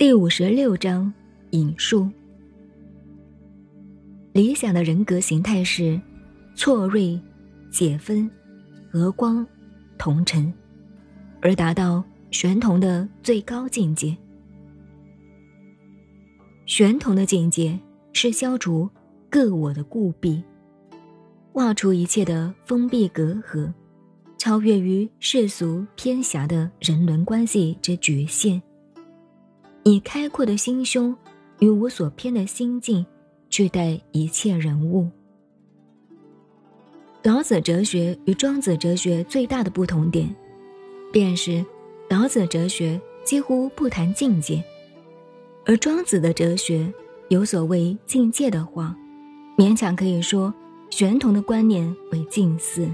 第五十六章引述：理想的人格形态是错锐、解分、和光、同尘，而达到玄同的最高境界。玄同的境界是消除各我的固闭，挖除一切的封闭隔阂，超越于世俗偏狭的人伦关系之局限。以开阔的心胸与无所偏的心境去待一切人物。老子哲学与庄子哲学最大的不同点，便是老子哲学几乎不谈境界，而庄子的哲学有所谓境界的话，勉强可以说玄同的观念为近似。